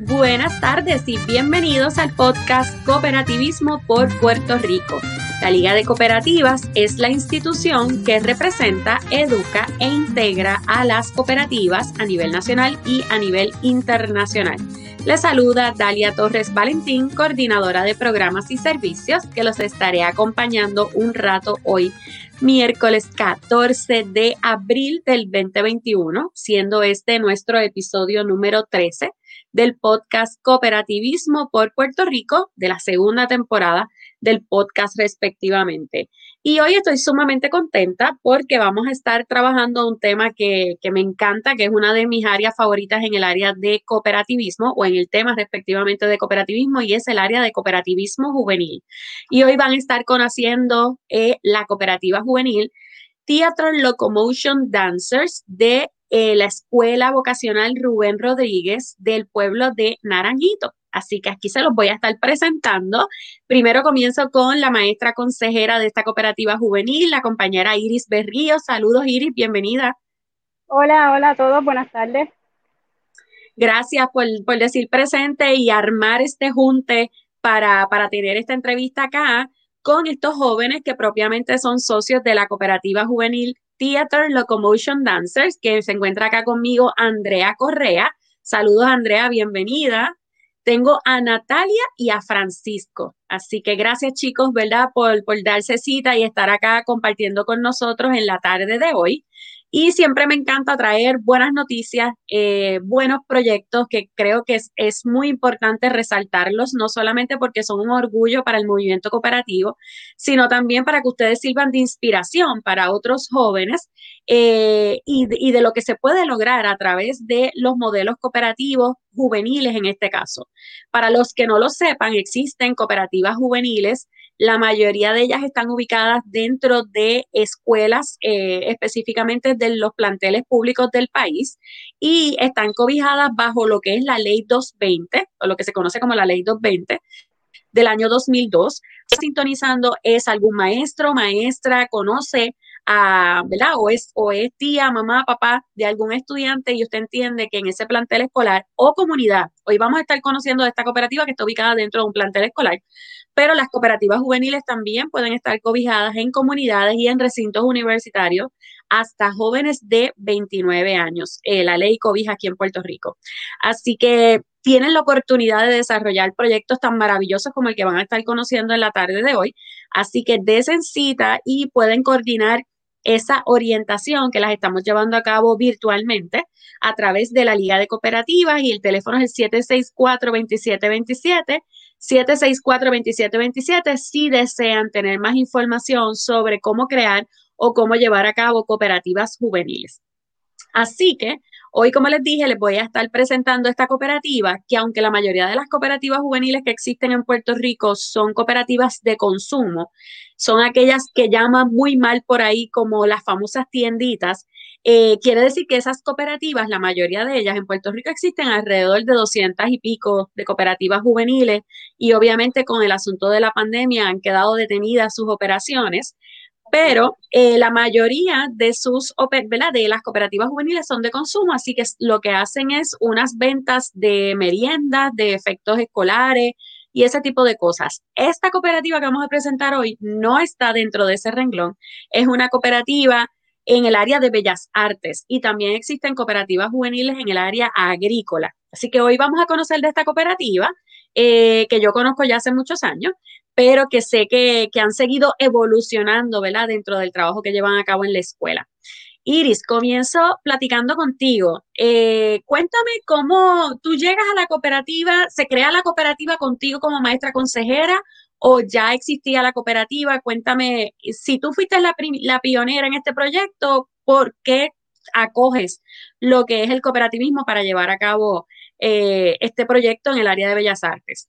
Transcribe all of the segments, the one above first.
Buenas tardes y bienvenidos al podcast Cooperativismo por Puerto Rico. La Liga de Cooperativas es la institución que representa, educa e integra a las cooperativas a nivel nacional y a nivel internacional. Les saluda Dalia Torres Valentín, coordinadora de programas y servicios, que los estaré acompañando un rato hoy, miércoles 14 de abril del 2021, siendo este nuestro episodio número 13 del podcast Cooperativismo por Puerto Rico de la segunda temporada del podcast respectivamente. Y hoy estoy sumamente contenta porque vamos a estar trabajando un tema que, que, me encanta, que es una de mis áreas favoritas en el área de cooperativismo o en el tema respectivamente de cooperativismo y es el área de cooperativismo juvenil. Y hoy van a estar conociendo eh, la cooperativa juvenil Theatre Locomotion Dancers de eh, la Escuela Vocacional Rubén Rodríguez del pueblo de Naranjito. Así que aquí se los voy a estar presentando. Primero comienzo con la maestra consejera de esta cooperativa juvenil, la compañera Iris Berrío. Saludos Iris, bienvenida. Hola, hola a todos, buenas tardes. Gracias por, por decir presente y armar este junte para, para tener esta entrevista acá con estos jóvenes que propiamente son socios de la cooperativa juvenil Theater Locomotion Dancers, que se encuentra acá conmigo Andrea Correa. Saludos Andrea, bienvenida. Tengo a Natalia y a Francisco. Así que gracias chicos, ¿verdad? Por, por darse cita y estar acá compartiendo con nosotros en la tarde de hoy. Y siempre me encanta traer buenas noticias, eh, buenos proyectos que creo que es, es, muy importante resaltarlos, no solamente porque son un orgullo para el movimiento cooperativo, sino también para que ustedes sirvan de inspiración para otros jóvenes eh, y, y de lo que se puede lograr a través de los modelos cooperativos juveniles en este caso. Para los que no lo sepan, existen cooperativas juveniles la mayoría de ellas están ubicadas dentro de escuelas, eh, específicamente de los planteles públicos del país, y están cobijadas bajo lo que es la ley 220, o lo que se conoce como la ley 220 del año 2002. Sintonizando es algún maestro, maestra, conoce ¿verdad? O es, o es tía, mamá, papá de algún estudiante y usted entiende que en ese plantel escolar o comunidad, hoy vamos a estar conociendo de esta cooperativa que está ubicada dentro de un plantel escolar, pero las cooperativas juveniles también pueden estar cobijadas en comunidades y en recintos universitarios hasta jóvenes de 29 años. Eh, la ley cobija aquí en Puerto Rico. Así que tienen la oportunidad de desarrollar proyectos tan maravillosos como el que van a estar conociendo en la tarde de hoy. Así que desen cita y pueden coordinar esa orientación que las estamos llevando a cabo virtualmente a través de la Liga de Cooperativas y el teléfono es el 764-2727 764-2727 si desean tener más información sobre cómo crear o cómo llevar a cabo cooperativas juveniles. Así que hoy, como les dije, les voy a estar presentando esta cooperativa que aunque la mayoría de las cooperativas juveniles que existen en Puerto Rico son cooperativas de consumo, son aquellas que llaman muy mal por ahí como las famosas tienditas, eh, quiere decir que esas cooperativas, la mayoría de ellas en Puerto Rico existen alrededor de 200 y pico de cooperativas juveniles y obviamente con el asunto de la pandemia han quedado detenidas sus operaciones, pero eh, la mayoría de sus ¿verdad? de las cooperativas juveniles son de consumo, así que lo que hacen es unas ventas de meriendas, de efectos escolares y ese tipo de cosas. Esta cooperativa que vamos a presentar hoy no está dentro de ese renglón, es una cooperativa en el área de bellas artes y también existen cooperativas juveniles en el área agrícola. Así que hoy vamos a conocer de esta cooperativa eh, que yo conozco ya hace muchos años, pero que sé que, han seguido evolucionando, ¿verdad? Dentro del trabajo que llevan a cabo en la escuela. Iris, comienzo platicando contigo. Eh, cuéntame cómo tú llegas a la cooperativa, ¿se crea la cooperativa contigo como maestra consejera o ya existía la cooperativa? Cuéntame, si tú fuiste la, pionera en este proyecto, ¿por qué acoges lo que es el cooperativismo para llevar a cabo eh, este proyecto en el área de Bellas Artes?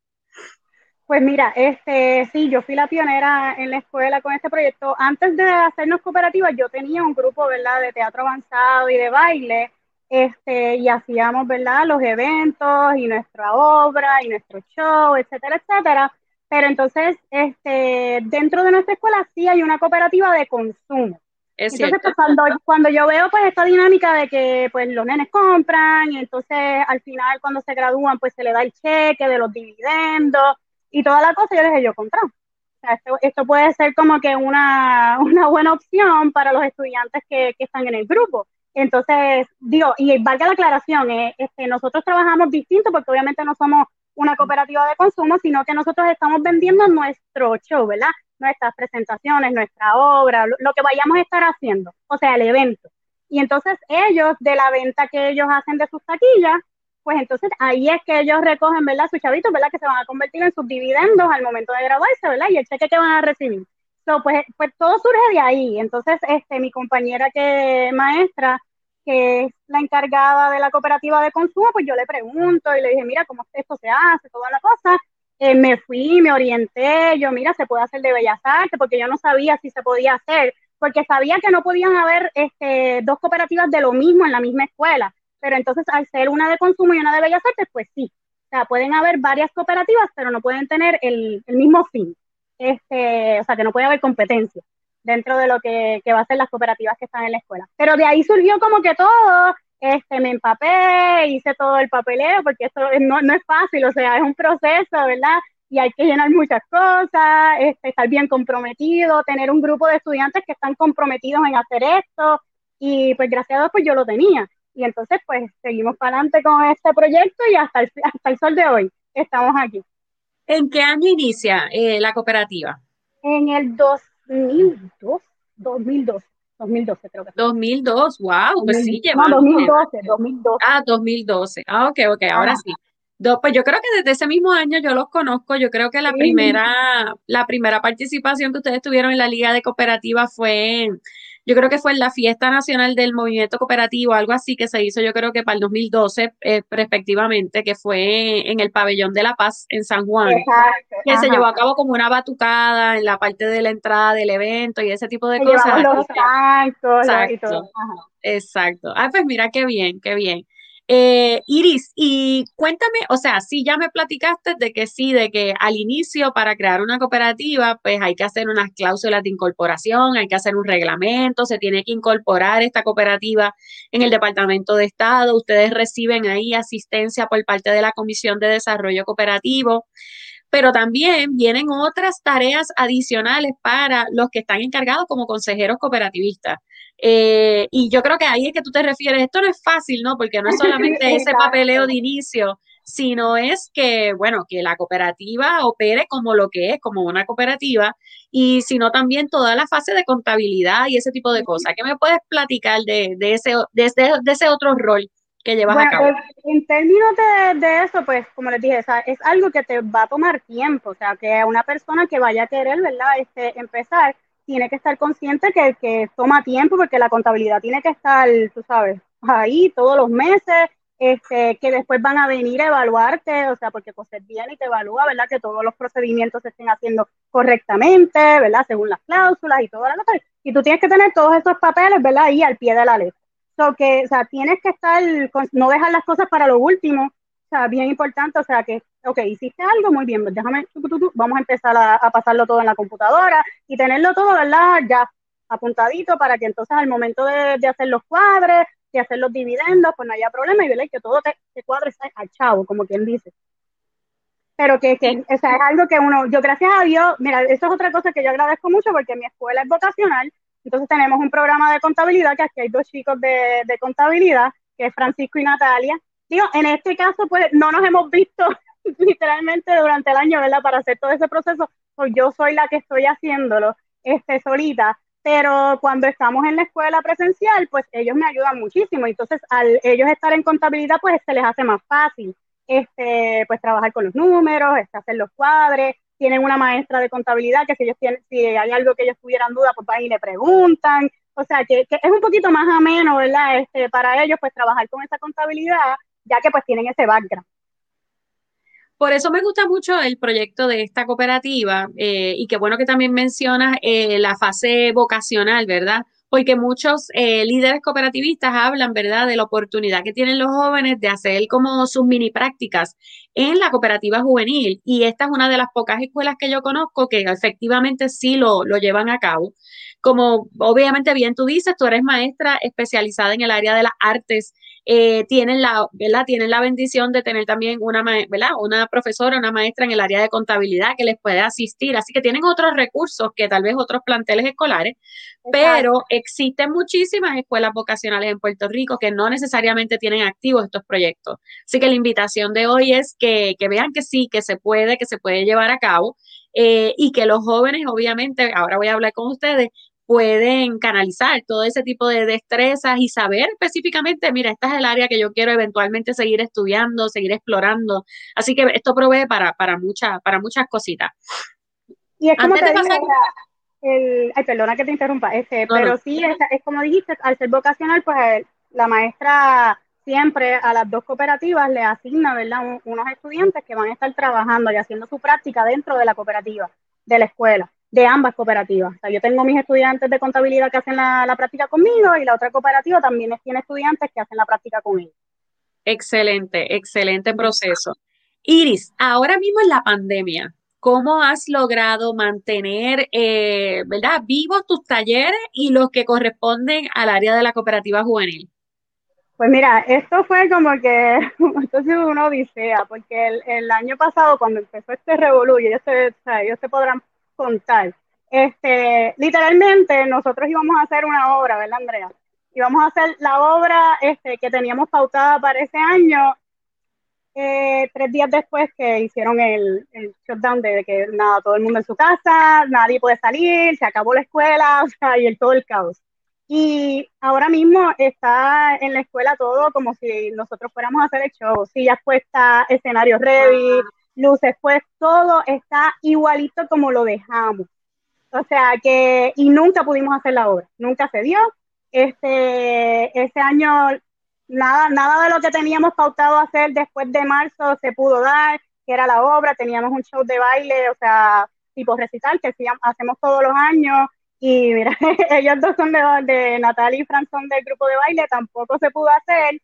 Pues mira, este, sí, yo fui la pionera en la escuela con este proyecto. Antes de hacernos cooperativa, yo tenía un grupo, ¿verdad?, de teatro avanzado y de baile, este, y hacíamos, ¿verdad?, los eventos y nuestra obra y nuestro show, etcétera, etcétera. Pero entonces, este, dentro de nuestra escuela sí hay una cooperativa de consumo. entonces, pues, cuando, cuando yo veo pues esta dinámica de que pues los nenes compran y entonces al final cuando se gradúan pues se le da el cheque de los dividendos y toda la cosa, yo les dije, yo compro. O sea, esto, puede ser como que una, una buena opción para los estudiantes que, que, están en el grupo. Entonces, digo, y valga la aclaración, eh, este, nosotros trabajamos distinto porque obviamente no somos una cooperativa de consumo, sino que nosotros estamos vendiendo nuestro show, ¿verdad? Nuestras presentaciones, nuestra obra, lo, que vayamos a estar haciendo, o sea, el evento. Y entonces ellos, de la venta que ellos hacen de sus taquillas, pues entonces ahí es que ellos recogen, ¿verdad? Sus chavitos, ¿verdad? Que se van a convertir en sus dividendos al momento de graduarse, ¿verdad? Y el cheque que van a recibir. So, pues, pues todo surge de ahí. Entonces, este, mi compañera que maestra, que es la encargada de la cooperativa de consumo, pues yo le pregunto y le dije, mira, ¿cómo esto se hace? Toda la cosa. Eh, me fui, me orienté, yo, mira, se puede hacer de Bellas Artes, porque yo no sabía si se podía hacer, porque sabía que no podían haber este, dos cooperativas de lo mismo en la misma escuela, pero entonces al ser una de consumo y una de Bellas Artes, pues sí, o sea, pueden haber varias cooperativas, pero no pueden tener el, mismo fin, este, o sea, que no puede haber competencia dentro de lo que, que va a ser las cooperativas que están en la escuela. Pero de ahí surgió como que todo, este, me empapé, hice todo el papeleo, porque esto no, no es fácil, o sea, es un proceso, ¿verdad? Y hay que llenar muchas cosas, este, estar bien comprometido, tener un grupo de estudiantes que están comprometidos en hacer esto, y pues gracias a Dios pues yo lo tenía. Y entonces pues seguimos para adelante con este proyecto y hasta el, hasta el sol de hoy estamos aquí. ¿En qué año inicia eh, la cooperativa? En el 2 2002, 2012. 2012 creo que. 2002, wow, pues sí, lleva. No, 2012, 2012. Ah, 2012. Ah, ok, ok, ahora sí. pues yo creo que desde ese mismo año yo los conozco. Yo creo que la primera, la primera participación que ustedes tuvieron en la Liga de Cooperativa fue en, yo creo que fue en la fiesta nacional del movimiento cooperativo, algo así que se hizo yo creo que para el 2012 eh, respectivamente, que fue en el pabellón de la paz en San Juan, que se llevó a cabo como una batucada en la parte de la entrada del evento y ese tipo de cosas. Los exacto, y todo. Exacto. Ah, pues mira qué bien, qué bien. Eh, Iris, y cuéntame, o sea, sí, ya me platicaste de que sí, de que al inicio para crear una cooperativa, pues hay que hacer unas cláusulas de incorporación, hay que hacer un reglamento, se tiene que incorporar esta cooperativa en el Departamento de Estado, ustedes reciben ahí asistencia por parte de la Comisión de Desarrollo Cooperativo pero también vienen otras tareas adicionales para los que están encargados como consejeros cooperativistas. Eh, y yo creo que ahí es que tú te refieres, esto no es fácil, ¿no? Porque no es solamente ese papeleo de inicio, sino es que, bueno, que la cooperativa opere como lo que es, como una cooperativa, y sino también toda la fase de contabilidad y ese tipo de cosas. ¿Qué me puedes platicar de, de, ese, de, de ese otro rol que llevas a cabo? Pues, en términos de, de, eso, pues como les dije, es algo que te va a tomar tiempo, o sea, que una persona que vaya a querer, ¿verdad? Este, empezar, tiene que estar consciente que, toma tiempo porque la contabilidad tiene que estar, tú sabes, ahí todos los meses, este, que después van a venir a evaluarte, o sea, porque COSET viene y te evalúa, ¿verdad? Que todos los procedimientos se estén haciendo correctamente, ¿verdad? Según las cláusulas y todo lo que Y tú tienes que tener todos esos papeles, ¿verdad? Ahí al pie de la letra. So que, o sea, tienes que estar, no dejar las cosas para lo último, o sea, bien importante, o sea, que, ok, hiciste algo, muy bien, déjame, vamos a empezar a, pasarlo todo en la computadora y tenerlo todo, ¿verdad? Ya apuntadito para que entonces al momento de, hacer los cuadres, de hacer los dividendos, pues no haya problema y ¿verdad? que todo te, te cuadre al chavo, como quien dice. Pero que, que o sea, es algo que uno, yo gracias a Dios, mira, eso es otra cosa que yo agradezco mucho porque mi escuela es vocacional, entonces tenemos un programa de contabilidad, que aquí hay dos chicos de, de contabilidad, que es Francisco y Natalia, digo, en este caso, pues no nos hemos visto literalmente durante el año, ¿verdad? Para hacer todo ese proceso, pues yo soy la que estoy haciéndolo, este, solita, pero cuando estamos en la escuela presencial, pues ellos me ayudan muchísimo, entonces al ellos estar en contabilidad, pues se les hace más fácil, este, pues trabajar con los números, este, hacer los cuadres, tienen una maestra de contabilidad que si ellos tienen, si hay algo que ellos tuvieran duda, pues van y le preguntan, o sea, que, que, es un poquito más ameno, ¿verdad? Este, para ellos, pues trabajar con esa contabilidad ya que pues tienen ese background. Por eso me gusta mucho el proyecto de esta cooperativa eh, y qué bueno que también mencionas eh, la fase vocacional, ¿verdad? Porque muchos eh, líderes cooperativistas hablan, ¿verdad?, de la oportunidad que tienen los jóvenes de hacer como sus mini prácticas en la cooperativa juvenil. Y esta es una de las pocas escuelas que yo conozco que efectivamente sí lo, lo llevan a cabo. como obviamente bien tú dices, tú eres maestra especializada en el área de las artes, eh, tienen la, ¿verdad? Tienen la bendición de tener también una, ¿verdad? Una profesora, una maestra en el área de contabilidad que les puede asistir, así que tienen otros recursos que tal vez otros planteles escolares, pero existen muchísimas escuelas vocacionales en Puerto Rico que no necesariamente tienen activos estos proyectos. Así que la invitación de hoy es que, que vean que sí, que se puede, que se puede llevar a cabo eh, y que los jóvenes, obviamente, ahora voy a hablar con ustedes, pueden canalizar todo ese tipo de destrezas y saber específicamente, mira, esta es el área que yo quiero eventualmente seguir estudiando, seguir explorando. Así que esto provee para, para, muchas para muchas cositas. Y es como te el, ay, perdona que te interrumpa, este, pero sí, es, es, como dijiste, al ser vocacional, pues la maestra siempre a las dos cooperativas le asigna, ¿verdad?, unos estudiantes que van a estar trabajando y haciendo su práctica dentro de la cooperativa, de la escuela, de ambas cooperativas. O sea, yo tengo mis estudiantes de contabilidad que hacen la, práctica conmigo y la otra cooperativa también tiene estudiantes que hacen la práctica con ellos. Excelente, excelente proceso. Iris, ahora mismo en la pandemia, ¿cómo has logrado mantener, eh, ¿verdad?, vivos tus talleres y los que corresponden al área de la cooperativa juvenil. Pues mira, esto fue como que, esto ha sido una odisea, porque el, año pasado cuando empezó este revolú, ellos se, ellos se podrán contar, este, literalmente nosotros íbamos a hacer una obra, ¿verdad Andrea? Íbamos a hacer la obra este, que teníamos pautada para ese año, eh, tres días después que hicieron el, el shutdown de que nada, todo el mundo en su casa, nadie puede salir, se acabó la escuela, o sea, y el, todo el caos. Y ahora mismo está en la escuela todo como si nosotros fuéramos a hacer el show, sillas puestas, escenarios ready, luces pues todo está igualito como lo dejamos. O sea que, y nunca pudimos hacer la obra, nunca se dio. Este, este año nada, nada de lo que teníamos pautado hacer después de marzo se pudo dar, que era la obra, teníamos un show de baile, o sea, tipo recital que hacemos todos los años, y mira, ellos dos son de, de Natalia y Fran son del grupo de baile, tampoco se pudo hacer.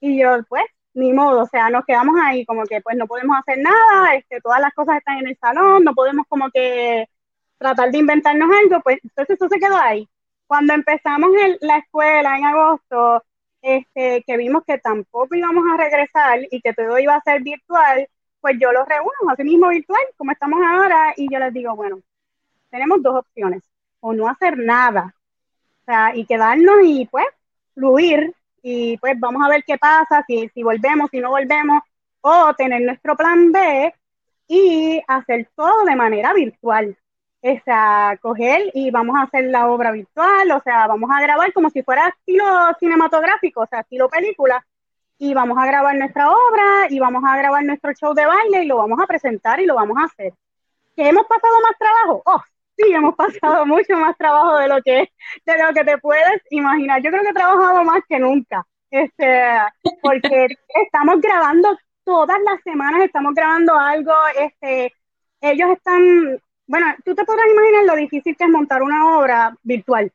Y yo, pues, ni modo, o sea, nos quedamos ahí como que pues no podemos hacer nada, este, todas las cosas están en el salón, no podemos como que tratar de inventarnos algo, pues entonces eso se quedó ahí. Cuando empezamos en la escuela en agosto, este, que vimos que tampoco íbamos a regresar y que todo iba a ser virtual, pues yo los reúno, así mismo virtual, como estamos ahora, y yo les digo, bueno, tenemos dos opciones o no hacer nada. O sea, y quedarnos y pues fluir y pues vamos a ver qué pasa, si, si volvemos, si no volvemos, o tener nuestro plan B y hacer todo de manera virtual. O sea, coger y vamos a hacer la obra virtual, o sea, vamos a grabar como si fuera estilo cinematográfico, o sea, estilo película, y vamos a grabar nuestra obra y vamos a grabar nuestro show de baile y lo vamos a presentar y lo vamos a hacer. ¿Que hemos pasado más trabajo? Oh, sí, hemos pasado mucho más trabajo de lo que, de lo que te puedes imaginar. Yo creo que he trabajado más que nunca, este, porque estamos grabando todas las semanas, estamos grabando algo, este, ellos están, bueno, tú te podrás imaginar lo difícil que es montar una obra virtual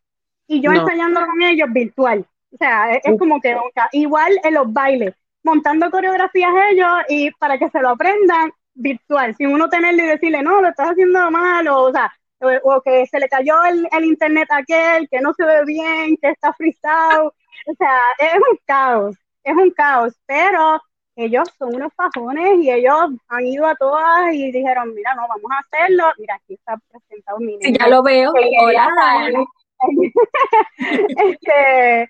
y yo ensayando con ellos virtual. O sea, es, como que igual en los bailes, montando coreografías ellos y para que se lo aprendan virtual, sin uno tenerle y decirle, no, lo estás haciendo mal, o, o sea, o, que se le cayó el, internet a aquel, que no se ve bien, que está frisado. O sea, es un caos, es un caos, pero ellos son unos fajones y ellos han ido a todas y dijeron, mira, no, vamos a hacerlo. Mira, aquí está presentado mi niño. ya lo veo. Hola. este,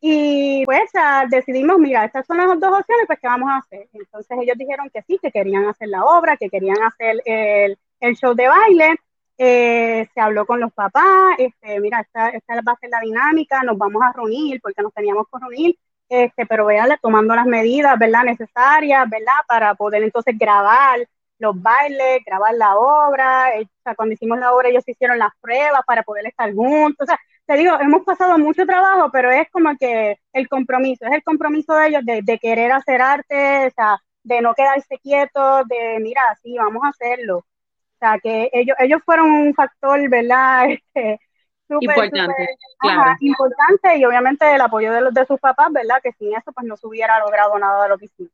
y pues decidimos, mira, estas son las dos opciones, pues ¿qué vamos a hacer? Entonces ellos dijeron que sí, que querían hacer la obra, que querían hacer el, el show de baile. Eh, se habló con los papás, este, mira, esta, esta va a ser la dinámica, nos vamos a reunir porque nos teníamos que reunir, este, pero véanle, tomando las medidas. Necesarias. Para poder entonces grabar los bailes, grabar la obra, eh, cuando hicimos la obra ellos hicieron las pruebas para poder estar juntos, o sea, te digo, hemos pasado mucho trabajo, pero es como que el compromiso, es el compromiso de ellos de, de querer hacer arte, o sea, de no quedarse quietos, de, mira, sí, vamos a hacerlo sea, que ellos, ellos fueron un factor, ¿verdad? Este, importante, importante y obviamente el apoyo de, los, de sus papás, ¿verdad? Que sin eso pues no se hubiera logrado nada de lo que hicimos.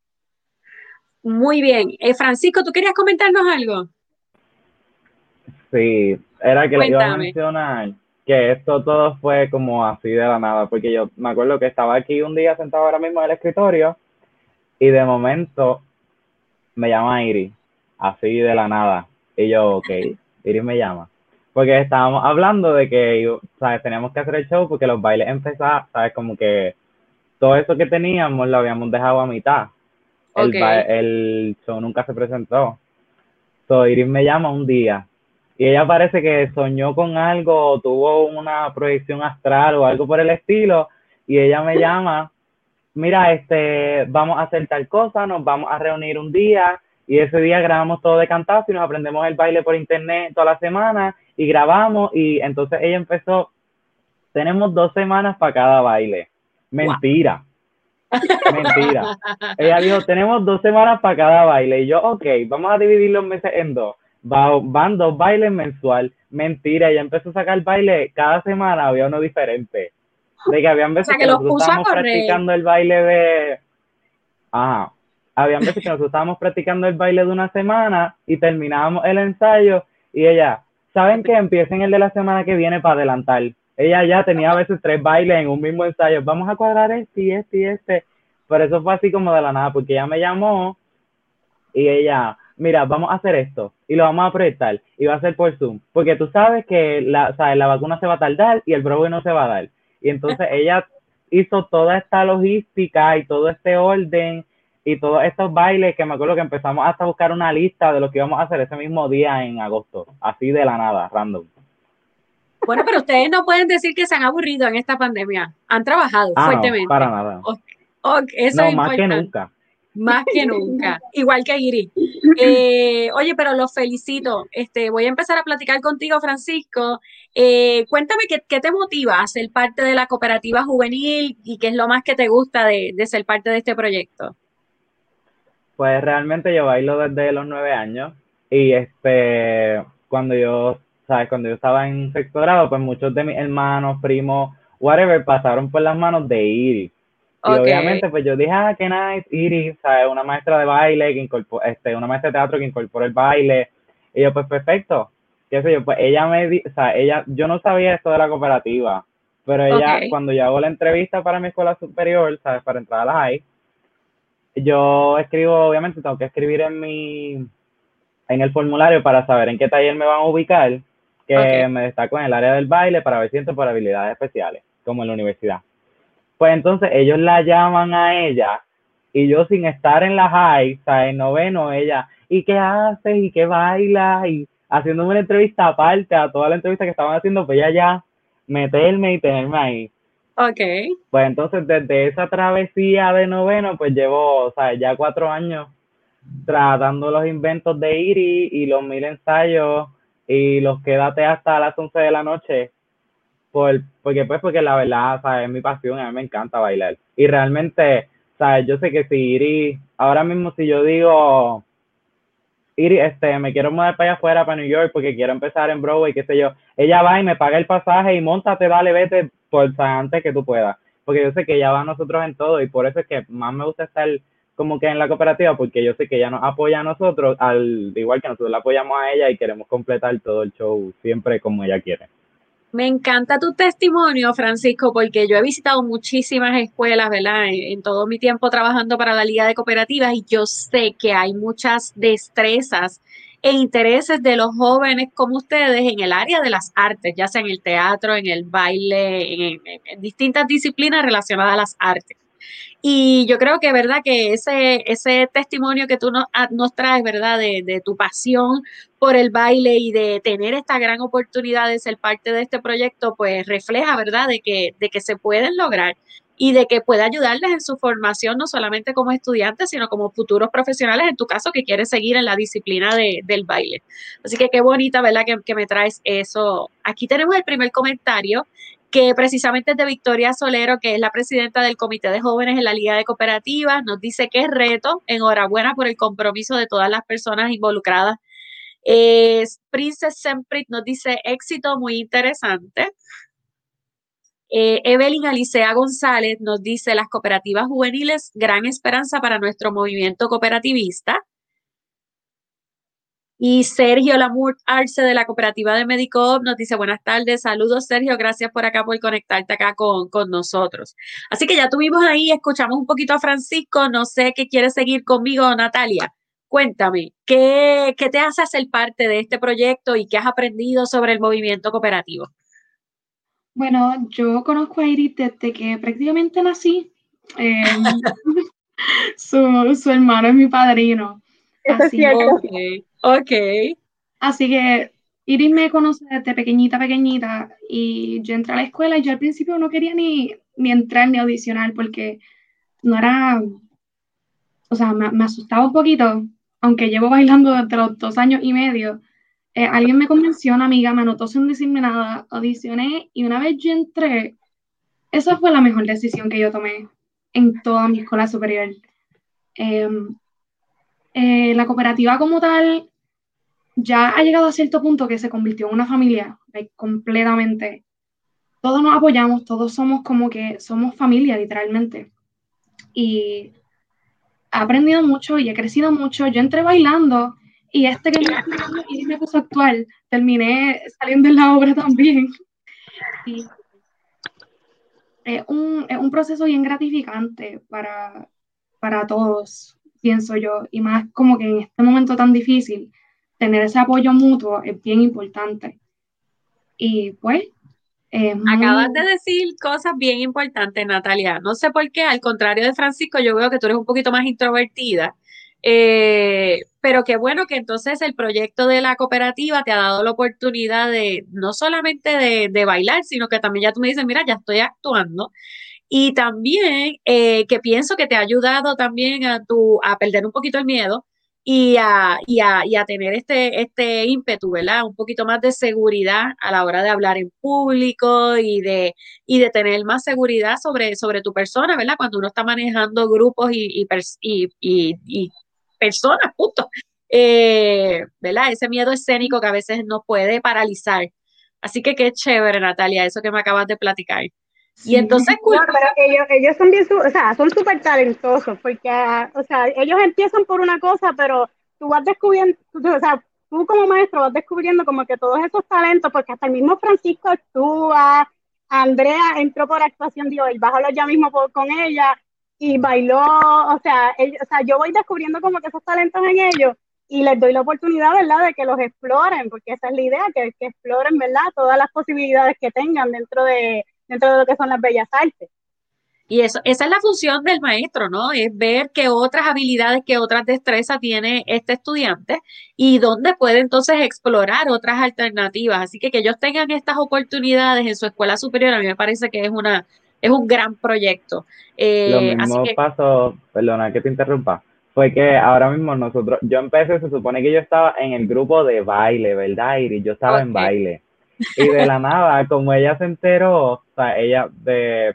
Muy bien. Eh, Francisco, ¿tú querías comentarnos algo? Sí, era que le iba a mencionar que esto todo fue como así de la nada, porque yo me acuerdo que estaba aquí un día sentado ahora mismo en el escritorio y de momento me llama Iris, así de la nada. Y yo, ok, Iris me llama. Porque estábamos hablando de que, ¿sabes? Teníamos que hacer el show porque los bailes empezaron, ¿sabes? Como que todo eso que teníamos lo habíamos dejado a mitad. El, el show nunca se presentó. So, Iris me llama un día y ella parece que soñó con algo, tuvo una proyección astral o algo por el estilo, y ella me llama, mira, este, vamos a hacer tal cosa, nos vamos a reunir un día, y ese día grabamos todo de cantazo y nos aprendemos el baile por internet toda la semana, y grabamos, y entonces ella empezó, tenemos dos semanas para cada baile. Mentira. Mentira. Ella dijo, tenemos dos semanas para cada baile. Y yo, ok, vamos a dividir los meses en dos van dos bailes mensual. Mentira, ella empezó a sacar baile cada semana, había uno diferente. De que habían veces que, nosotros estábamos practicando el baile de. Ajá. Habían veces que nosotros estábamos practicando el baile de una semana y terminábamos el ensayo y ella, ¿saben que Empiecen el de la semana que viene para adelantar. Ella ya tenía a veces tres bailes en un mismo ensayo. Vamos a cuadrar este y este y este. Pero eso fue así como de la nada, porque ella me llamó y ella, mira, vamos a hacer esto y lo vamos a proyectar y va a ser por Zoom, porque tú sabes que la, la vacuna se va a tardar y el Broadway no se va a dar. Y entonces ella hizo toda esta logística y todo este orden y todos estos bailes que me acuerdo que empezamos hasta a buscar una lista de lo que íbamos a hacer ese mismo día en agosto, así de la nada, random. Bueno, pero ustedes no pueden decir que se han aburrido en esta pandemia. Han trabajado ah, fuertemente. para nada. no, más que nunca más que nunca, igual que Iri. Eh, oye, pero los felicito. Este, voy a empezar a platicar contigo, Francisco. Eh, cuéntame qué, te motiva a ser parte de la cooperativa juvenil y qué es lo más que te gusta de, ser parte de este proyecto. Pues realmente yo bailo desde los nueve años y este, cuando yo, sabes, cuando yo estaba en sexto grado, pues muchos de mis hermanos, primos, whatever, pasaron por las manos de Iris y obviamente, pues yo dije, ah, qué nice, Iris, ¿sabes? Una maestra de baile, que incorporó, este, una maestra de teatro que incorporó el baile. Y yo, pues perfecto. Qué sé yo, pues ella me, di, o sea, ella, yo no sabía esto de la cooperativa, pero ella, cuando yo hago la entrevista para mi escuela superior, ¿sabes? Para entrar a la high, yo escribo, obviamente, tengo que escribir en mi, en el formulario para saber en qué taller me van a ubicar, que me destaco en el área del baile para ver si entro por habilidades especiales, como en la universidad. Pues entonces ellos la llaman a ella y yo sin estar en la high, o sea, en noveno, ella, ¿y qué haces? ¿Y qué bailas? Y haciéndome una entrevista aparte a toda la entrevista que estaban haciendo, pues ella ya meterme y tenerme ahí. Ok. Pues entonces desde esa travesía de noveno, pues llevo, o sea, ya cuatro años tratando los inventos de Iri y los mil ensayos y los quédate hasta las once de la noche por, porque pues porque la verdad, ¿sabes? Es mi pasión, a mí me encanta bailar. Y realmente, ¿sabes? Yo sé que si Iri, ahora mismo si yo digo, Iri, este, me quiero mudar para allá afuera, para New York, porque quiero empezar en Broadway, qué sé yo, ella va y me paga el pasaje y montate, dale, vete, por antes que tú puedas. Porque yo sé que ella va a nosotros en todo y por eso es que más me gusta estar como que en la cooperativa, porque yo sé que ella nos apoya a nosotros, al igual que nosotros la apoyamos a ella y queremos completar todo el show siempre como ella quiere. Me encanta tu testimonio, Francisco, porque yo he visitado muchísimas escuelas, ¿verdad? En, todo mi tiempo trabajando para la Liga de Cooperativas y yo sé que hay muchas destrezas e intereses de los jóvenes como ustedes en el área de las artes, ya sea en el teatro, en el baile, en distintas disciplinas relacionadas a las artes. Y yo creo que, ¿verdad? Que ese, ese testimonio que tú nos, ah, nos traes, ¿verdad? De, de, tu pasión por el baile y de tener esta gran oportunidad de ser parte de este proyecto, pues refleja, ¿verdad? De que, de que se pueden lograr y de que pueda ayudarles en su formación, no solamente como estudiantes, sino como futuros profesionales, en tu caso, que quieres seguir en la disciplina de, del baile. Así que qué bonita, ¿verdad? Que, que me traes eso. Aquí tenemos el primer comentario que precisamente es de Victoria Solero, que es la presidenta del Comité de Jóvenes en la Liga de Cooperativas, nos dice que es reto, enhorabuena por el compromiso de todas las personas involucradas. Princess Semprit nos dice éxito muy interesante. Eh, Evelyn Alicea González nos dice las cooperativas juveniles, gran esperanza para nuestro movimiento cooperativista. Y Sergio Lamour Arce de la Cooperativa de Medicop nos dice buenas tardes, saludos Sergio, gracias por acá por conectarte acá con, con nosotros. Así que ya tuvimos ahí, escuchamos un poquito a Francisco, no sé qué quiere seguir conmigo, Natalia. Cuéntame, ¿qué, ¿qué te hace ser parte de este proyecto y qué has aprendido sobre el movimiento cooperativo? Bueno, yo conozco a Iris desde que prácticamente nací. Eh, su, su, hermano es mi padrino. Así, okay, ok. Así que Iris me conoce desde pequeñita, pequeñita, y yo entré a la escuela y yo al principio no quería ni, ni entrar ni audicionar porque no era, o sea, me, me asustaba un poquito, aunque llevo bailando desde los dos años y medio, eh, alguien me convenció, una amiga, me anotó sin decirme nada, audicioné y una vez yo entré, esa fue la mejor decisión que yo tomé en toda mi escuela superior. Em, eh, la cooperativa como tal ya ha llegado a cierto punto que se convirtió en una familia completamente. Todos nos apoyamos, todos somos como que somos familia literalmente. Y he aprendido mucho y he crecido mucho. Yo entré bailando y este que me, me puso actual, terminé saliendo en la obra también. Y es un, es un proceso bien gratificante para, para todos, pienso yo, y más como que en este momento tan difícil, tener ese apoyo mutuo es bien importante. Y pues... Acabas de decir cosas bien importantes, Natalia. No sé por qué, al contrario de Francisco, yo veo que tú eres un poquito más introvertida. Eh, pero qué bueno que entonces el proyecto de la cooperativa te ha dado la oportunidad de no solamente de, bailar, sino que también ya tú me dices, mira, ya estoy actuando. Y también eh, que pienso que te ha ayudado también a, tu, a perder un poquito el miedo y a, y a, y a tener este, este ímpetu, ¿verdad? Un poquito más de seguridad a la hora de hablar en público y de, y de tener más seguridad sobre, sobre tu persona, ¿verdad? Cuando uno está manejando grupos y, y, y personas, punto. Eh, ¿Verdad? Ese miedo escénico que a veces nos puede paralizar. Así que qué chévere, Natalia, eso que me acabas de platicar. Y entonces, ellos, ellos son bien, o sea, son súper talentosos, porque, o sea, ellos empiezan por una cosa, pero tú vas descubriendo, o sea, tú como maestro vas descubriendo como que todos esos talentos, porque hasta el mismo Francisco actúa, Andrea entró por actuación, digo, y bájalo ya mismo con ella, y bailó, o sea, o sea, yo voy descubriendo como que esos talentos en ellos y les doy la oportunidad, ¿verdad?, de que los exploren, porque esa es la idea, que, que exploren, ¿verdad?, todas las posibilidades que tengan dentro de, dentro de lo que son las bellas artes. Y eso, esa es la función del maestro, ¿no? Es ver qué otras habilidades, qué otras destrezas tiene este estudiante y dónde puede entonces explorar otras alternativas. Así que que ellos tengan estas oportunidades en su escuela superior, a mí me parece que es una, es un gran proyecto. Eh, Lo mismo pasó, perdona que te interrumpa, fue que ahora mismo nosotros, yo empecé, se supone que yo estaba en el grupo de baile, ¿verdad, Iris? Yo estaba en baile. Y de la nada, como ella se enteró, o sea, ella de...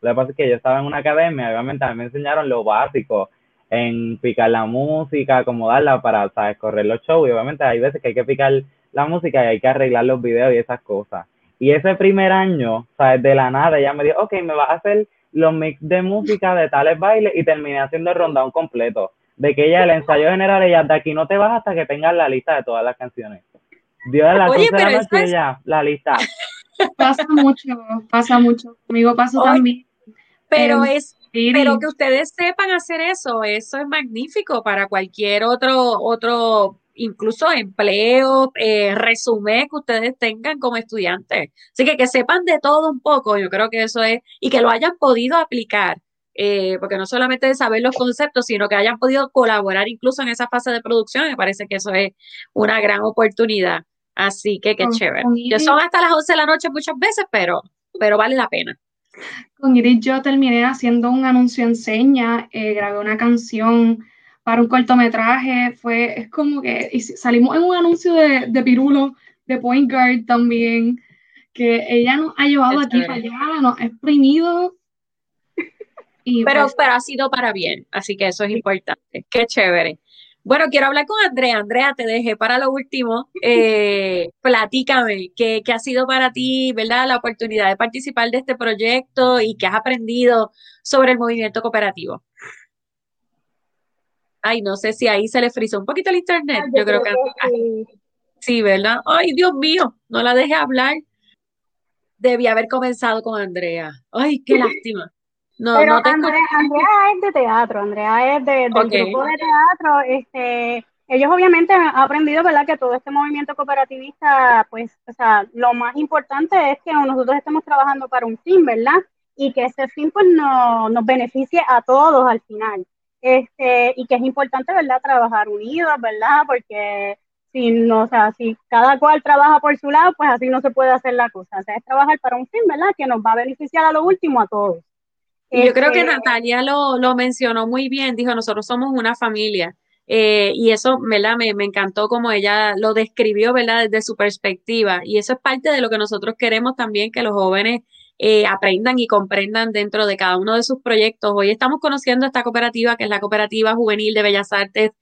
Lo que pasa es que yo estaba en una academia, obviamente a mí me enseñaron lo básico, en picar la música, acomodarla para, ¿sabes? Correr los shows. Y obviamente hay veces que hay que picar la música y hay que arreglar los videos y esas cosas. Y ese primer año, ¿sabes? De la nada, ella me dijo, ok, me vas a hacer los mix de música de tales bailes y terminé haciendo el rondón completo. De que ella, el ensayo general, ella, de aquí no te vas hasta que tengas la lista de todas las canciones. Dio a las Oye, de la noche ya, la lista. Pasa mucho, pasa mucho. Conmigo pasa también. Pero es, pero que ustedes sepan hacer eso, eso es magnífico para cualquier otro, otro incluso empleo, eh, resumen que ustedes tengan como estudiantes. Así que que sepan de todo un poco, yo creo que eso es, y que lo hayan podido aplicar, eh, porque no solamente de saber los conceptos, sino que hayan podido colaborar incluso en esa fase de producción, me parece que eso es una gran oportunidad. Así que qué chévere. Yo son hasta las 11 de la noche muchas veces, pero, pero vale la pena. Con Iris yo terminé haciendo un anuncio en seña, eh, grabé una canción para un cortometraje, fue, es como que salimos en un anuncio de, de Pirulo, de Point Guard también, que ella nos ha llevado aquí para allá, nos ha exprimido. Y pero, pues pero ha sido para bien, así que eso es importante. Qué chévere. Bueno, quiero hablar con Andrea. Andrea, te dejé para lo último. Eh, platícame, ¿qué, ¿qué, ha sido para ti, verdad, la oportunidad de participar de este proyecto y qué has aprendido sobre el movimiento cooperativo? Ay, no sé si ahí se le frizó un poquito el internet. yo, creo, que, sí. sí, ¿verdad? Ay, Dios mío, no la dejé hablar. Debí haber comenzado con Andrea. Ay, qué lástima. No, Pero no Andrea, es de teatro, Andrea es de, del grupo de teatro. Este, ellos obviamente han aprendido, ¿verdad?, que todo este movimiento cooperativista, pues, o sea, lo más importante es que nosotros estemos trabajando para un fin, ¿verdad? Y que ese fin, pues, no, nos beneficie a todos al final. Este, y que es importante, ¿verdad?, trabajar unidos, ¿verdad? Porque si no, o sea, si cada cual trabaja por su lado, pues así no se puede hacer la cosa. O sea, es trabajar para un fin, ¿verdad?, que nos va a beneficiar a lo último a todos. Yo creo que este, Natalia lo, lo mencionó muy bien, dijo, nosotros somos una familia eh, y eso, ¿verdad? Me, me, encantó como ella lo describió, ¿verdad? Desde su perspectiva. Y eso es parte de lo que nosotros queremos también que los jóvenes eh, aprendan y comprendan dentro de cada uno de sus proyectos. Hoy estamos conociendo esta cooperativa, que es la Cooperativa Juvenil de Bellas Artes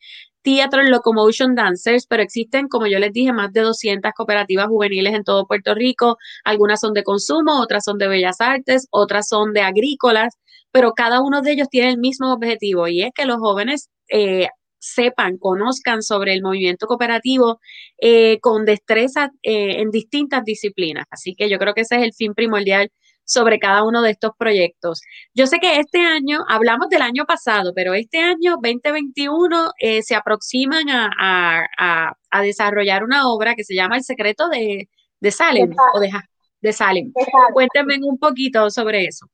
Teatro Locomotion Dancers, pero existen, como yo les dije, más de 200 cooperativas juveniles en todo Puerto Rico. Algunas son de consumo, otras son de bellas artes, otras son de agrícolas, pero cada uno de ellos tiene el mismo objetivo y es que los jóvenes eh, sepan, conozcan sobre el movimiento cooperativo eh, con destreza en distintas disciplinas. Así que yo creo que ese es el fin primordial sobre cada uno de estos proyectos. Yo sé que este año, hablamos del año pasado, pero este año 2021 eh, se aproximan a, desarrollar una obra que se llama El secreto de, Salem, o de, de Salem. Cuéntenme un poquito sobre eso.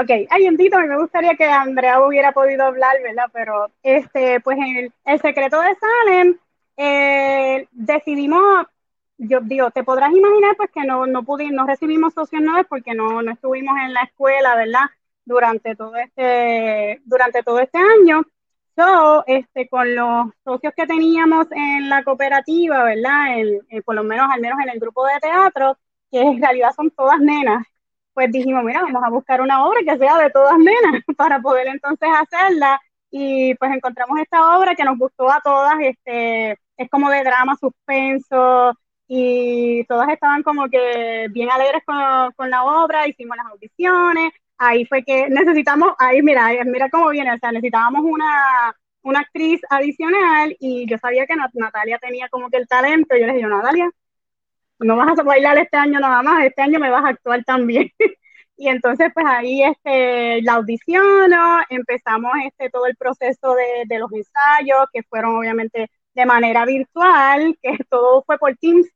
Ok, ay, Tito, me gustaría que Andrea hubiera podido hablar, ¿verdad? Pero, este, pues en el, secreto de Salem, eh, decidimos, yo digo, te podrás imaginar, pues que no, no pudimos, no recibimos socios nuevos porque no, no estuvimos en la escuela, ¿verdad? Durante todo este, durante todo este año. So, este, con los socios que teníamos en la cooperativa, ¿verdad? por lo menos, al menos en el grupo de teatro, que en realidad son todas nenas, pues dijimos, mira, vamos a buscar una obra que sea de todas nenas para poder entonces hacerla. Y pues encontramos esta obra que nos gustó a todas, este, es como de drama, suspenso, y todas estaban como que bien alegres con, con la obra, hicimos las audiciones, ahí fue que necesitamos, ahí mira, mira cómo viene, o sea, necesitábamos una, una actriz adicional y yo sabía que Natalia tenía como que el talento, yo les dije, Natalia, no vas a bailar este año nada más, este año me vas a actuar también. y entonces pues ahí este, la audiciono, empezamos este, todo el proceso de, de, los ensayos, que fueron obviamente de manera virtual, que todo fue por Teams,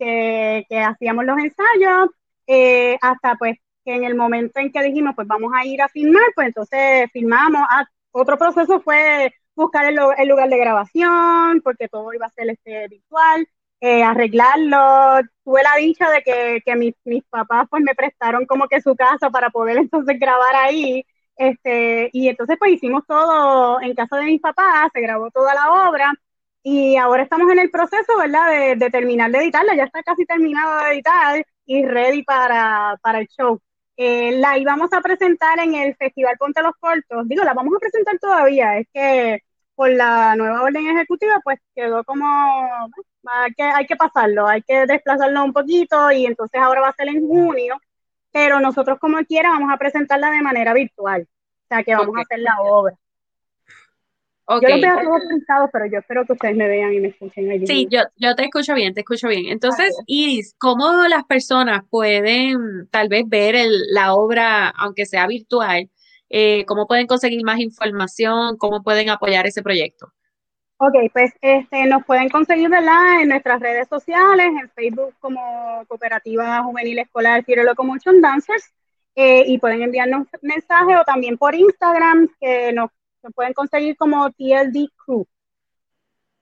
que, que hacíamos los ensayos, eh, hasta pues que en el momento en que dijimos pues vamos a ir a filmar, pues entonces filmamos. Ah, otro proceso fue buscar el, el, lugar de grabación, porque todo iba a ser este, virtual eh, arreglarlo. Tuve la dicha de que, que mis, mis, papás pues me prestaron como que su casa para poder entonces grabar ahí. Este, y entonces pues hicimos todo en casa de mis papás, se grabó toda la obra y ahora estamos en el proceso, ¿verdad? De, de terminar de editarla, ya está casi terminado de editar y ready para, para el show. Eh, la íbamos a presentar en el Festival Ponte los Cortos, digo, la vamos a presentar todavía, es que por la nueva orden ejecutiva, pues quedó como, hay que, hay que pasarlo, hay que desplazarlo un poquito y entonces ahora va a ser en junio, pero nosotros como quiera vamos a presentarla de manera virtual, o sea que vamos a hacer la obra. Yo lo veo todos pensados, pero yo espero que ustedes me vean y me escuchen. Sí, yo, yo te escucho bien, te escucho bien. Entonces, Iris, ¿cómo las personas pueden tal vez ver el, la obra, aunque sea virtual, eh, cómo pueden conseguir más información, cómo pueden apoyar ese proyecto. Ok, pues este, nos pueden conseguir ¿verdad? en nuestras redes sociales, en Facebook como Cooperativa Juvenil Escolar Fire Locomotion Dancers, eh, y pueden enviarnos mensajes o también por Instagram, que nos, pueden conseguir como TLD Crew.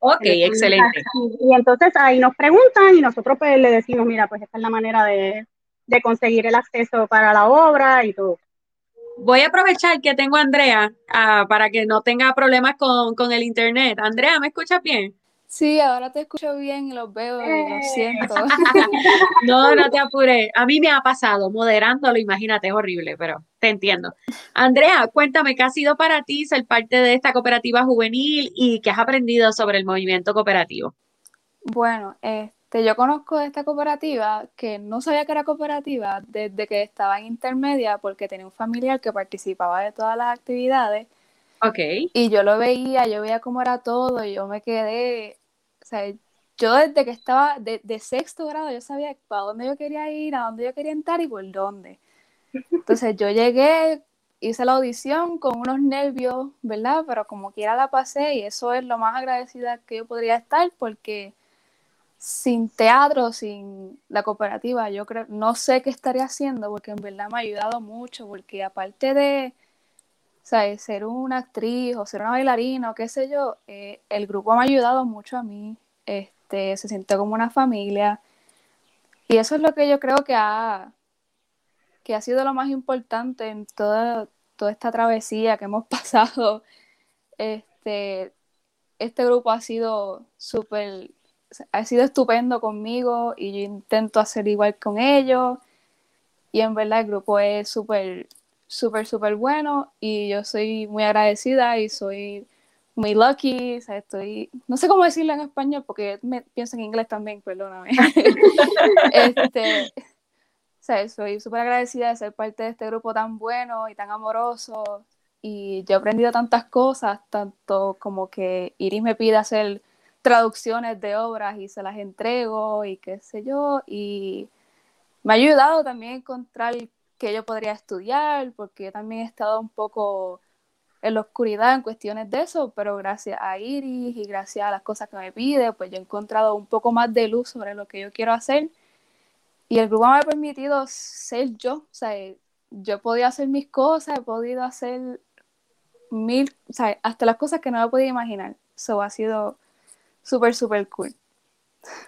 Ok, excelente. Y entonces ahí nos preguntan y nosotros pues le decimos, mira, pues esta es la manera de, de conseguir el acceso para la obra y todo voy a aprovechar que tengo a Andrea ah, para que no tenga problemas con, el internet. Andrea, ¿me escuchas bien? Sí, ahora te escucho bien y los veo y lo siento. no, no te apures. A mí me ha pasado moderándolo, imagínate, es horrible, pero te entiendo. Andrea, cuéntame, ¿qué ha sido para ti ser parte de esta cooperativa juvenil y qué has aprendido sobre el movimiento cooperativo? Bueno, este yo conozco esta cooperativa que no sabía que era cooperativa desde que estaba en intermedia porque tenía un familiar que participaba de todas las actividades Ok. Y yo lo veía, yo veía cómo era todo y yo me quedé, sea, yo desde que estaba de, de sexto grado, yo sabía para dónde yo quería ir, a dónde yo quería entrar y por dónde. Entonces yo llegué, hice la audición con unos nervios, ¿verdad? Pero como quiera la pasé y eso es lo más agradecida que yo podría estar porque sin teatro, sin la cooperativa, yo creo, no sé qué estaría haciendo porque en verdad me ha ayudado mucho, porque aparte de ser una actriz o ser una bailarina o qué sé yo, eh, el grupo me ha ayudado mucho a mí, este, se siente como una familia y eso es lo que yo creo que ha, que ha sido lo más importante en toda, toda esta travesía que hemos pasado. Este, este grupo ha sido súper ha sido estupendo conmigo y yo intento hacer igual con ellos. Y en verdad el grupo es súper, súper, súper bueno y yo soy muy agradecida y soy muy lucky. O sea, estoy, no sé cómo decirlo en español porque me pienso en inglés también, perdóname. este, o sea, soy súper agradecida de ser parte de este grupo tan bueno y tan amoroso. Y yo he aprendido tantas cosas, tanto como que Iris me pide hacer traducciones de obras y se las entrego y qué sé yo. Y me ha ayudado también a encontrar que yo podría estudiar, porque yo también he estado un poco en la oscuridad en cuestiones de eso, pero gracias a Iris y gracias a las cosas que me pide, pues yo he encontrado un poco más de luz sobre lo que yo quiero hacer. Y el grupo me ha permitido ser yo, o sea, yo he podido hacer mis cosas, he podido hacer mil, o sea, hasta las cosas que no me podía imaginar. Eso ha sido súper, súper cool.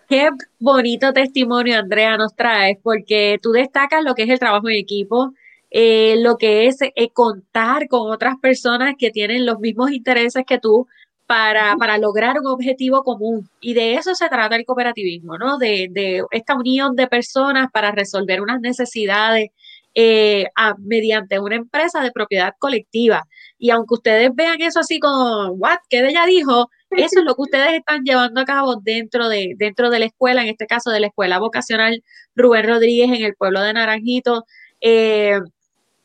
Qué bonito testimonio, Andrea, nos traes, porque tú destacas lo que es el trabajo en equipo, eh, lo que es eh, contar con otras personas que tienen los mismos intereses que tú para, para, lograr un objetivo común. Y de eso se trata el cooperativismo, ¿no? De, de esta unión de personas para resolver unas necesidades eh, mediante una empresa de propiedad colectiva. Y aunque ustedes vean eso así como, ¿what? ¿Qué ella dijo? Eso es lo que ustedes están llevando a cabo dentro de, dentro de la escuela, en este caso de la Escuela Vocacional Rubén Rodríguez en el pueblo de Naranjito. Eh,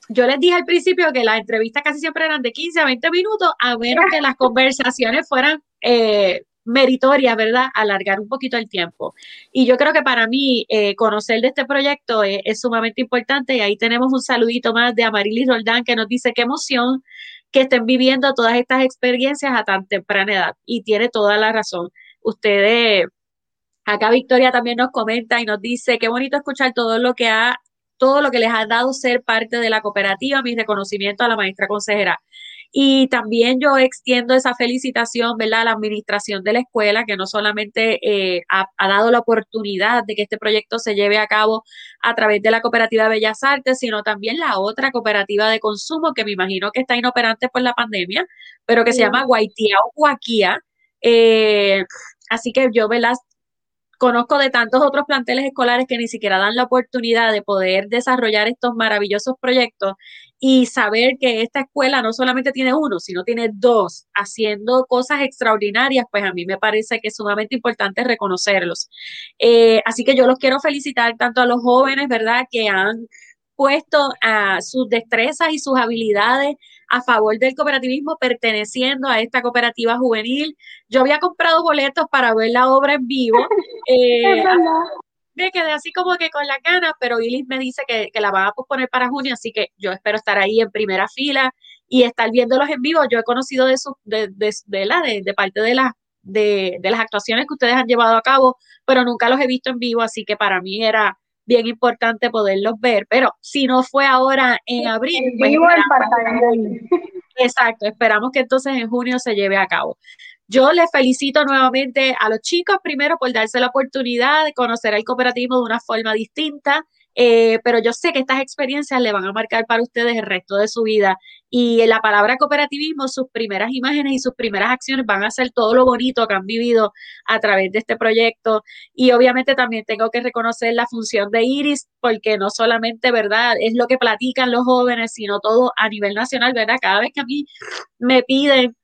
yo les dije al principio que las entrevistas casi siempre eran de 15 a 20 minutos, a menos que las conversaciones fueran eh, meritorias, ¿verdad? Alargar un poquito el tiempo. Y yo creo que para mí eh, conocer de este proyecto es, es, sumamente importante y ahí tenemos un saludito más de Amarilis Roldán que nos dice qué emoción que estén viviendo todas estas experiencias a tan temprana edad. Y tiene toda la razón. Ustedes, acá Victoria también nos comenta y nos dice, qué bonito escuchar todo lo que ha todo lo que les ha dado ser parte de la cooperativa, mi reconocimiento a la maestra consejera. Y también yo extiendo esa felicitación, ¿verdad?, a la administración de la escuela, que no solamente eh, ha, dado la oportunidad de que este proyecto se lleve a cabo a través de la Cooperativa Bellas Artes, sino también la otra cooperativa de consumo, que me imagino que está inoperante por la pandemia, pero que se llama Guaitiao Guaquía. Eh, así que yo, ¿verdad? conozco de tantos otros planteles escolares que ni siquiera dan la oportunidad de poder desarrollar estos maravillosos proyectos y saber que esta escuela no solamente tiene uno, sino tiene dos haciendo cosas extraordinarias, pues a mí me parece que es sumamente importante reconocerlos. Eh, así que yo los quiero felicitar tanto a los jóvenes, ¿verdad?, que han puesto a sus destrezas y sus habilidades a favor del cooperativismo perteneciendo a esta cooperativa juvenil. Yo había comprado boletos para ver la obra en vivo. Eh, me quedé así como que con la ganas, pero Ilis me dice que, la van a posponer para junio, así que yo espero estar ahí en primera fila y estar viéndolos en vivo. Yo he conocido de, su, de, de, la, de, parte de, la, de, de las actuaciones que ustedes han llevado a cabo, pero nunca los he visto en vivo, así que para mí era bien importante poderlos ver, pero si no fue ahora en abril, pues exacto, esperamos que entonces en junio se lleve a cabo. Yo les felicito nuevamente a los chicos primero por darse la oportunidad de conocer el cooperativismo de una forma distinta, eh, pero yo sé que estas experiencias le van a marcar para ustedes el resto de su vida. Y en la palabra cooperativismo, sus primeras imágenes y sus primeras acciones van a ser todo lo bonito que han vivido a través de este proyecto. Y obviamente también tengo que reconocer la función de Iris, porque no solamente, ¿verdad?, es lo que platican los jóvenes, sino todo a nivel nacional, ¿verdad? Cada vez que a mí me piden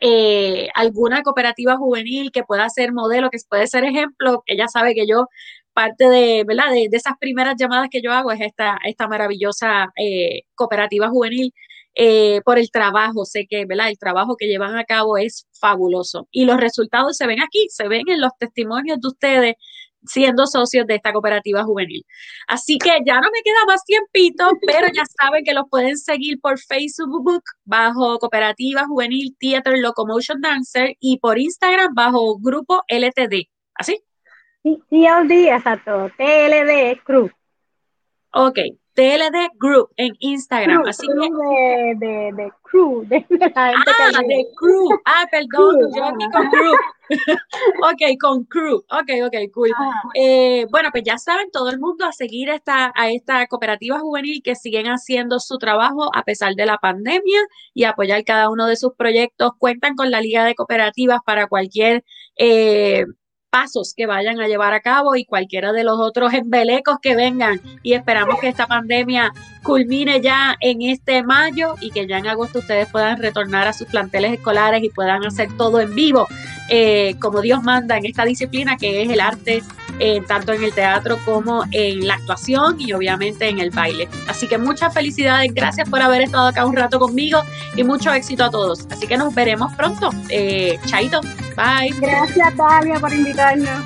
eh, alguna cooperativa juvenil que pueda ser modelo, que puede ser ejemplo, ella sabe que yo parte de, ¿verdad? De, esas primeras llamadas que yo hago es esta, esta maravillosa eh, cooperativa juvenil eh, por el trabajo. Sé que, ¿verdad? El trabajo que llevan a cabo es fabuloso. Y los resultados se ven aquí, se ven en los testimonios de ustedes siendo socios de esta cooperativa juvenil. Así que ya no me queda más tiempito, pero ya saben que los pueden seguir por Facebook bajo Cooperativa Juvenil Theater Locomotion Dancer y por Instagram bajo Grupo LTD. ¿Así? TLD, exacto. TLD Cruz. Ok, TLD Group en Instagram. así que... de, de, de, crew, de, la gente Ah, de crew. Ah, perdón, yo aquí con crew. ok, con crew. Ok, ok, cool. Eh, bueno, pues ya saben, todo el mundo a seguir esta, a esta cooperativa juvenil que siguen haciendo su trabajo a pesar de la pandemia y apoyar cada uno de sus proyectos. Cuentan con la Liga de Cooperativas para cualquier eh, pasos que vayan a llevar a cabo y cualquiera de los otros embelecos que vengan. Y esperamos que esta pandemia culmine ya en este mayo y que ya en agosto ustedes puedan retornar a sus planteles escolares y puedan hacer todo en vivo, eh, como Dios manda en esta disciplina que es el arte, eh, tanto en el teatro como en la actuación y obviamente en el baile. Así que muchas felicidades, gracias por haber estado acá un rato conmigo y mucho éxito a todos. Así que nos veremos pronto. Eh, chaito, bye. Gracias, Tania, por invitarnos.